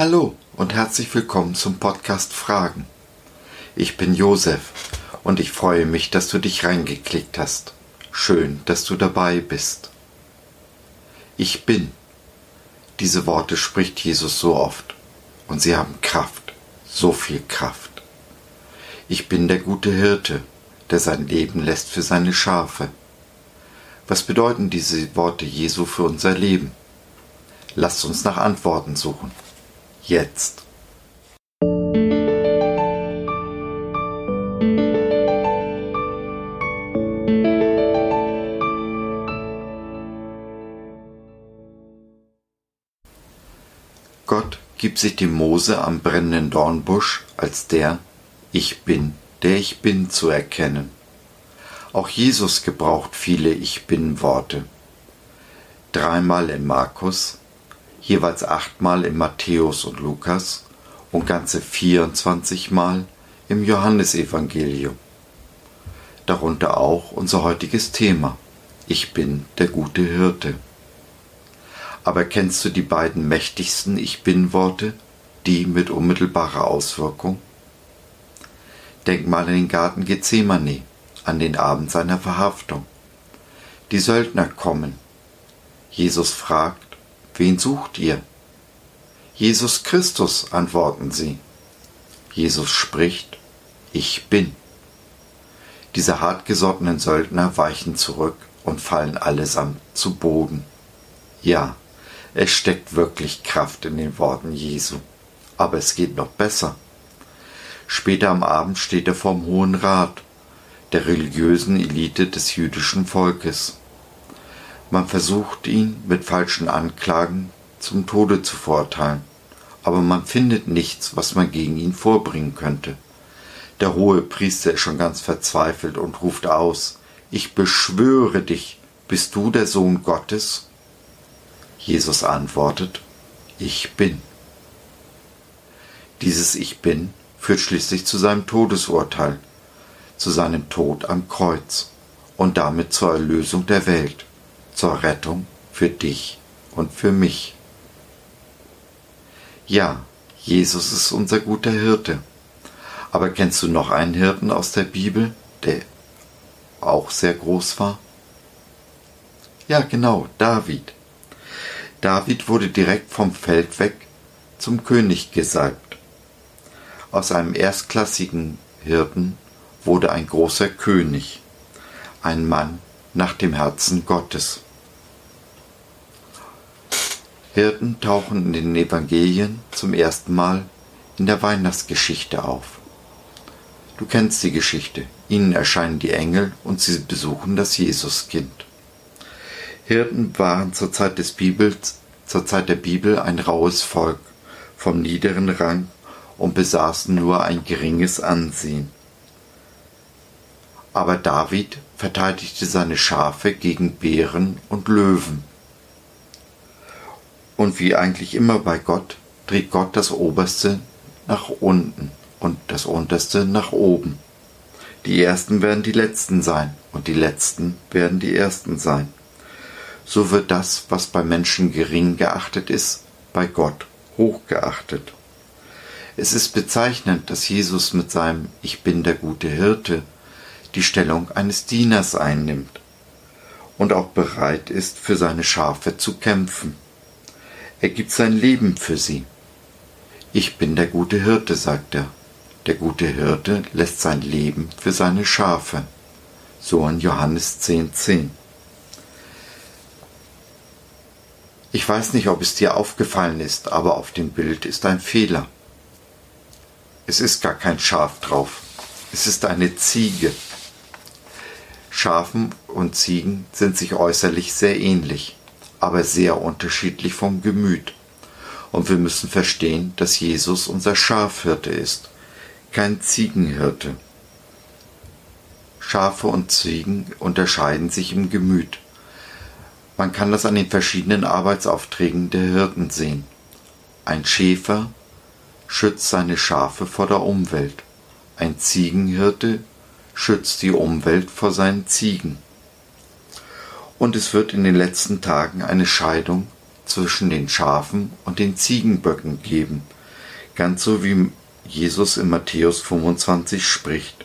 Hallo und herzlich willkommen zum Podcast Fragen. Ich bin Josef und ich freue mich, dass du dich reingeklickt hast. Schön, dass du dabei bist. Ich bin. Diese Worte spricht Jesus so oft und sie haben Kraft, so viel Kraft. Ich bin der gute Hirte, der sein Leben lässt für seine Schafe. Was bedeuten diese Worte Jesu für unser Leben? Lasst uns nach Antworten suchen jetzt. Gott gibt sich dem Mose am brennenden Dornbusch als der Ich bin, der ich bin zu erkennen. Auch Jesus gebraucht viele Ich bin Worte. Dreimal in Markus, jeweils achtmal im Matthäus und Lukas und ganze 24 Mal im Johannesevangelium. Darunter auch unser heutiges Thema. Ich bin der gute Hirte. Aber kennst du die beiden mächtigsten Ich bin Worte, die mit unmittelbarer Auswirkung? Denk mal an den Garten Gethsemane, an den Abend seiner Verhaftung. Die Söldner kommen. Jesus fragt, Wen sucht ihr? Jesus Christus, antworten sie. Jesus spricht, ich bin. Diese hartgesottenen Söldner weichen zurück und fallen allesamt zu Boden. Ja, es steckt wirklich Kraft in den Worten Jesu. Aber es geht noch besser. Später am Abend steht er vorm Hohen Rat, der religiösen Elite des jüdischen Volkes. Man versucht ihn mit falschen Anklagen zum Tode zu verurteilen, aber man findet nichts, was man gegen ihn vorbringen könnte. Der hohe Priester ist schon ganz verzweifelt und ruft aus, ich beschwöre dich, bist du der Sohn Gottes? Jesus antwortet, ich bin. Dieses Ich bin führt schließlich zu seinem Todesurteil, zu seinem Tod am Kreuz und damit zur Erlösung der Welt zur Rettung für dich und für mich. Ja, Jesus ist unser guter Hirte. Aber kennst du noch einen Hirten aus der Bibel, der auch sehr groß war? Ja, genau, David. David wurde direkt vom Feld weg zum König gesalbt. Aus einem erstklassigen Hirten wurde ein großer König, ein Mann nach dem Herzen Gottes. Hirten tauchen in den Evangelien zum ersten Mal in der Weihnachtsgeschichte auf. Du kennst die Geschichte. Ihnen erscheinen die Engel und sie besuchen das Jesuskind. Hirten waren zur Zeit des Bibels, zur Zeit der Bibel ein raues Volk vom niederen Rang und besaßen nur ein geringes Ansehen. Aber David verteidigte seine Schafe gegen Bären und Löwen. Und wie eigentlich immer bei Gott dreht Gott das Oberste nach unten und das Unterste nach oben. Die Ersten werden die Letzten sein und die Letzten werden die Ersten sein. So wird das, was bei Menschen gering geachtet ist, bei Gott hoch geachtet. Es ist bezeichnend, dass Jesus mit seinem Ich bin der gute Hirte die Stellung eines Dieners einnimmt und auch bereit ist, für seine Schafe zu kämpfen. Er gibt sein Leben für sie. Ich bin der gute Hirte, sagt er. Der gute Hirte lässt sein Leben für seine Schafe. So in Johannes 10,10. 10. Ich weiß nicht, ob es dir aufgefallen ist, aber auf dem Bild ist ein Fehler. Es ist gar kein Schaf drauf. Es ist eine Ziege. Schafen und Ziegen sind sich äußerlich sehr ähnlich aber sehr unterschiedlich vom Gemüt. Und wir müssen verstehen, dass Jesus unser Schafhirte ist, kein Ziegenhirte. Schafe und Ziegen unterscheiden sich im Gemüt. Man kann das an den verschiedenen Arbeitsaufträgen der Hirten sehen. Ein Schäfer schützt seine Schafe vor der Umwelt. Ein Ziegenhirte schützt die Umwelt vor seinen Ziegen und es wird in den letzten Tagen eine Scheidung zwischen den Schafen und den Ziegenböcken geben, ganz so wie Jesus in Matthäus 25 spricht.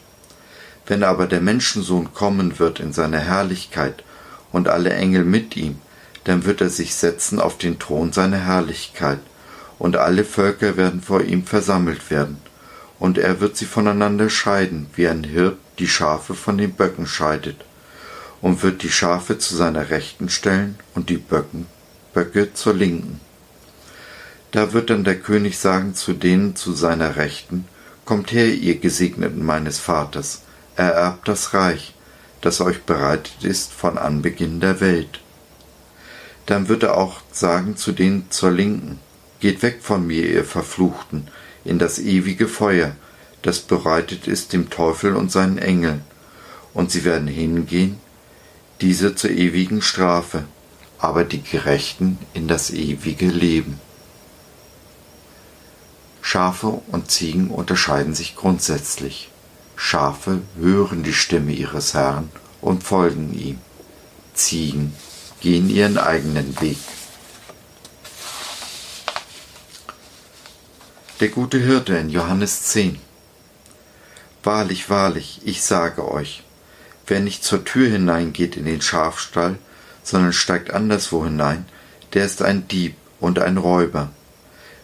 Wenn aber der Menschensohn kommen wird in seiner Herrlichkeit und alle Engel mit ihm, dann wird er sich setzen auf den Thron seiner Herrlichkeit, und alle Völker werden vor ihm versammelt werden, und er wird sie voneinander scheiden, wie ein Hirt die Schafe von den Böcken scheidet, und wird die Schafe zu seiner Rechten stellen und die Böcken, Böcke zur Linken. Da wird dann der König sagen zu denen zu seiner Rechten, Kommt her, ihr Gesegneten meines Vaters, ererbt das Reich, das euch bereitet ist von Anbeginn der Welt. Dann wird er auch sagen zu denen zur Linken, Geht weg von mir, ihr Verfluchten, in das ewige Feuer, das bereitet ist dem Teufel und seinen Engeln, und sie werden hingehen, diese zur ewigen Strafe, aber die Gerechten in das ewige Leben. Schafe und Ziegen unterscheiden sich grundsätzlich. Schafe hören die Stimme ihres Herrn und folgen ihm. Ziegen gehen ihren eigenen Weg. Der gute Hirte in Johannes 10. Wahrlich, wahrlich, ich sage euch, wer nicht zur Tür hineingeht in den Schafstall, sondern steigt anderswo hinein, der ist ein Dieb und ein Räuber.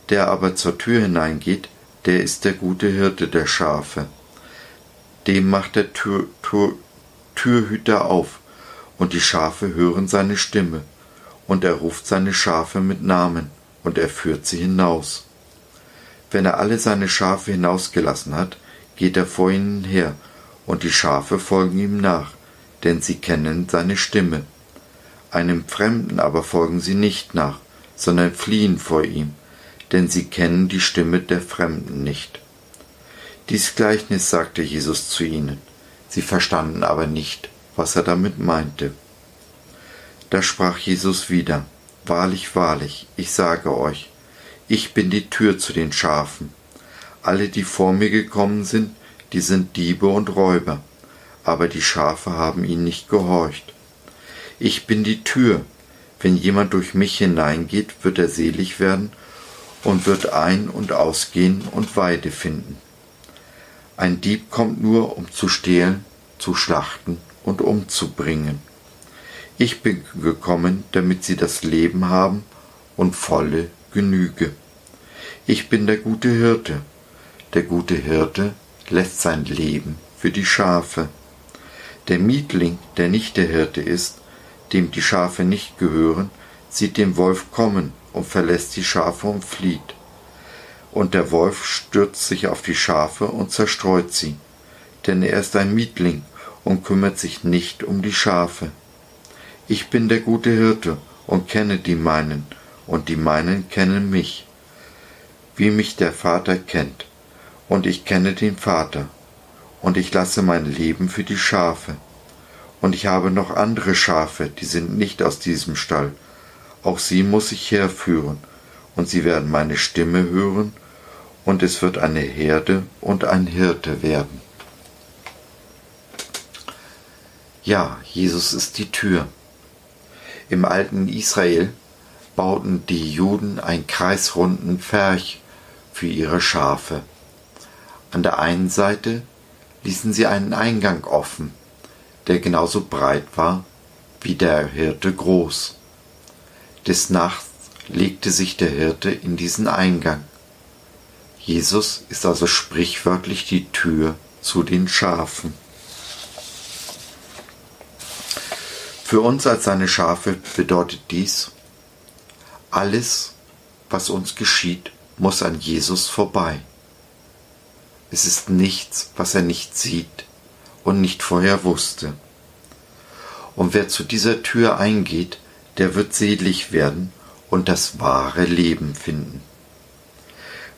Der aber zur Tür hineingeht, der ist der gute Hirte der Schafe. Dem macht der Tür, Tür, Türhüter auf, und die Schafe hören seine Stimme, und er ruft seine Schafe mit Namen, und er führt sie hinaus. Wenn er alle seine Schafe hinausgelassen hat, geht er vor ihnen her, und die Schafe folgen ihm nach, denn sie kennen seine Stimme. Einem Fremden aber folgen sie nicht nach, sondern fliehen vor ihm, denn sie kennen die Stimme der Fremden nicht. Dies Gleichnis sagte Jesus zu ihnen, sie verstanden aber nicht, was er damit meinte. Da sprach Jesus wieder, Wahrlich, wahrlich, ich sage euch, ich bin die Tür zu den Schafen. Alle, die vor mir gekommen sind, die sind Diebe und Räuber, aber die Schafe haben ihnen nicht gehorcht. Ich bin die Tür, wenn jemand durch mich hineingeht, wird er selig werden und wird ein- und ausgehen und Weide finden. Ein Dieb kommt nur, um zu stehlen, zu schlachten und umzubringen. Ich bin gekommen, damit sie das Leben haben und volle Genüge. Ich bin der gute Hirte. Der gute Hirte lässt sein Leben für die Schafe. Der Mietling, der nicht der Hirte ist, dem die Schafe nicht gehören, sieht den Wolf kommen und verlässt die Schafe und flieht. Und der Wolf stürzt sich auf die Schafe und zerstreut sie, denn er ist ein Mietling und kümmert sich nicht um die Schafe. Ich bin der gute Hirte und kenne die meinen, und die meinen kennen mich, wie mich der Vater kennt, und ich kenne den Vater, und ich lasse mein Leben für die Schafe. Und ich habe noch andere Schafe, die sind nicht aus diesem Stall. Auch sie muss ich herführen, und sie werden meine Stimme hören, und es wird eine Herde und ein Hirte werden. Ja, Jesus ist die Tür. Im alten Israel bauten die Juden einen kreisrunden Pferch für ihre Schafe. An der einen Seite ließen sie einen Eingang offen, der genauso breit war wie der Hirte groß. Des Nachts legte sich der Hirte in diesen Eingang. Jesus ist also sprichwörtlich die Tür zu den Schafen. Für uns als seine Schafe bedeutet dies, alles, was uns geschieht, muss an Jesus vorbei. Es ist nichts, was er nicht sieht und nicht vorher wusste. Und wer zu dieser Tür eingeht, der wird selig werden und das wahre Leben finden.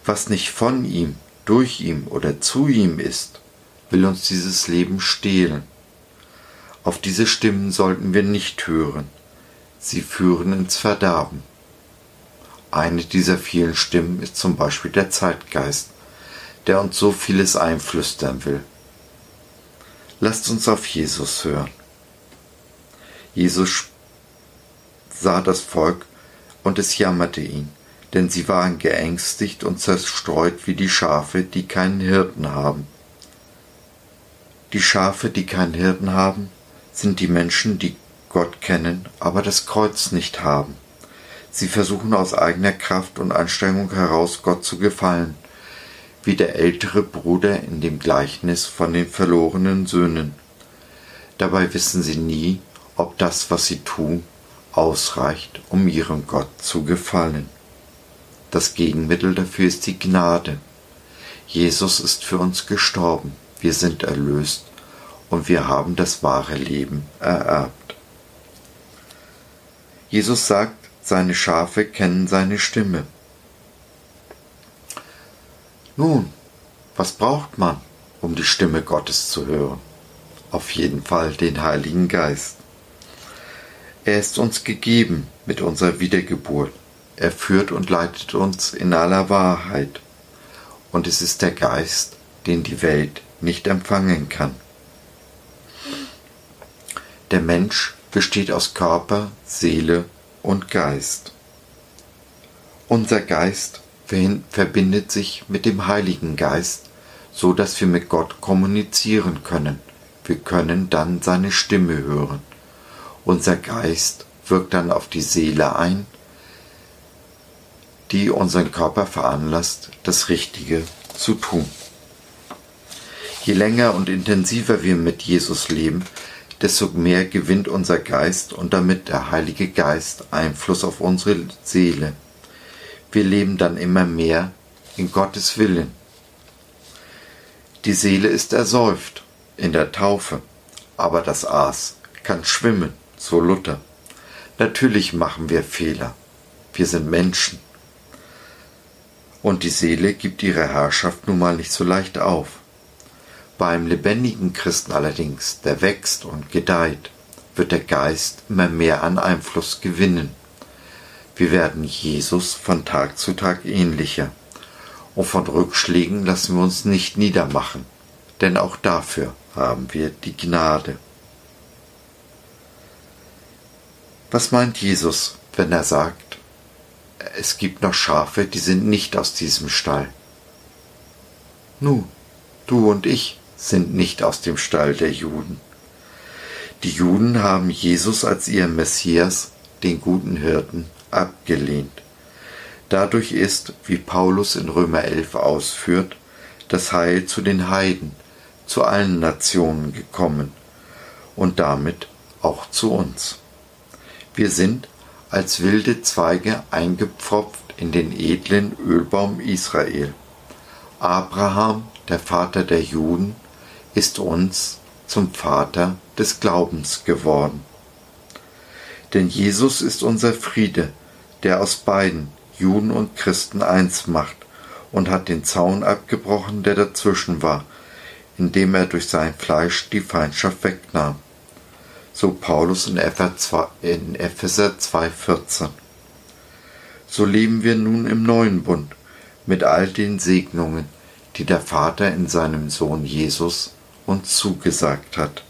Was nicht von ihm, durch ihm oder zu ihm ist, will uns dieses Leben stehlen. Auf diese Stimmen sollten wir nicht hören. Sie führen ins Verderben. Eine dieser vielen Stimmen ist zum Beispiel der Zeitgeist, der uns so vieles einflüstern will. Lasst uns auf Jesus hören. Jesus sah das Volk und es jammerte ihn, denn sie waren geängstigt und zerstreut wie die Schafe, die keinen Hirten haben. Die Schafe, die keinen Hirten haben, sind die Menschen, die Gott kennen, aber das Kreuz nicht haben. Sie versuchen aus eigener Kraft und Anstrengung heraus Gott zu gefallen, wie der ältere Bruder in dem Gleichnis von den verlorenen Söhnen. Dabei wissen sie nie, ob das, was sie tun, ausreicht, um ihrem Gott zu gefallen. Das Gegenmittel dafür ist die Gnade. Jesus ist für uns gestorben, wir sind erlöst und wir haben das wahre Leben ererbt. Jesus sagt, seine Schafe kennen seine Stimme. Nun, was braucht man, um die Stimme Gottes zu hören? Auf jeden Fall den Heiligen Geist. Er ist uns gegeben mit unserer Wiedergeburt. Er führt und leitet uns in aller Wahrheit. Und es ist der Geist, den die Welt nicht empfangen kann. Der Mensch besteht aus Körper, Seele und Geist. Unser Geist verbindet sich mit dem Heiligen Geist, so dass wir mit Gott kommunizieren können. Wir können dann seine Stimme hören. Unser Geist wirkt dann auf die Seele ein, die unseren Körper veranlasst, das Richtige zu tun. Je länger und intensiver wir mit Jesus leben, desto mehr gewinnt unser Geist und damit der Heilige Geist Einfluss auf unsere Seele. Wir leben dann immer mehr in Gottes Willen. Die Seele ist ersäuft in der Taufe, aber das Aas kann schwimmen so Luther. Natürlich machen wir Fehler. Wir sind Menschen. Und die Seele gibt ihre Herrschaft nun mal nicht so leicht auf. Beim lebendigen Christen allerdings, der wächst und gedeiht, wird der Geist immer mehr an Einfluss gewinnen. Wir werden Jesus von Tag zu Tag ähnlicher. Und von Rückschlägen lassen wir uns nicht niedermachen, denn auch dafür haben wir die Gnade. Was meint Jesus, wenn er sagt, es gibt noch Schafe, die sind nicht aus diesem Stall? Nu, du und ich sind nicht aus dem Stall der Juden. Die Juden haben Jesus als ihren Messias, den guten Hirten, abgelehnt. Dadurch ist, wie Paulus in Römer 11 ausführt, das Heil zu den Heiden, zu allen Nationen gekommen und damit auch zu uns. Wir sind als wilde Zweige eingepfropft in den edlen Ölbaum Israel. Abraham, der Vater der Juden, ist uns zum Vater des Glaubens geworden. Denn Jesus ist unser Friede, der aus beiden, Juden und Christen, eins macht und hat den Zaun abgebrochen, der dazwischen war, indem er durch sein Fleisch die Feindschaft wegnahm so Paulus in Epheser 2,14. So leben wir nun im neuen Bund mit all den Segnungen, die der Vater in seinem Sohn Jesus uns zugesagt hat.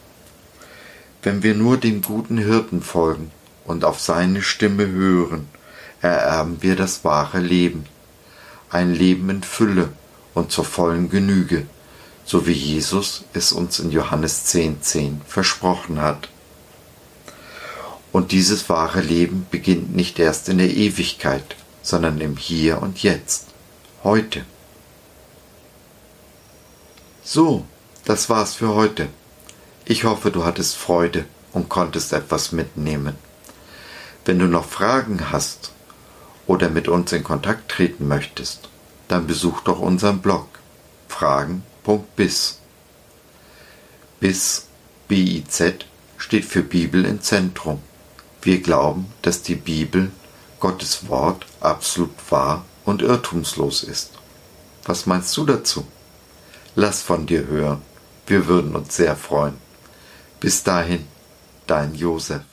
Wenn wir nur dem guten Hirten folgen und auf seine Stimme hören, ererben wir das wahre Leben, ein Leben in Fülle und zur vollen Genüge, so wie Jesus es uns in Johannes 10,10 10 versprochen hat. Und dieses wahre Leben beginnt nicht erst in der Ewigkeit, sondern im Hier und Jetzt, heute. So, das war's für heute. Ich hoffe, du hattest Freude und konntest etwas mitnehmen. Wenn du noch Fragen hast oder mit uns in Kontakt treten möchtest, dann besuch doch unseren Blog fragen.biz. Bis, B-I-Z, steht für Bibel im Zentrum. Wir glauben, dass die Bibel, Gottes Wort, absolut wahr und irrtumslos ist. Was meinst du dazu? Lass von dir hören. Wir würden uns sehr freuen. Bis dahin, dein Josef.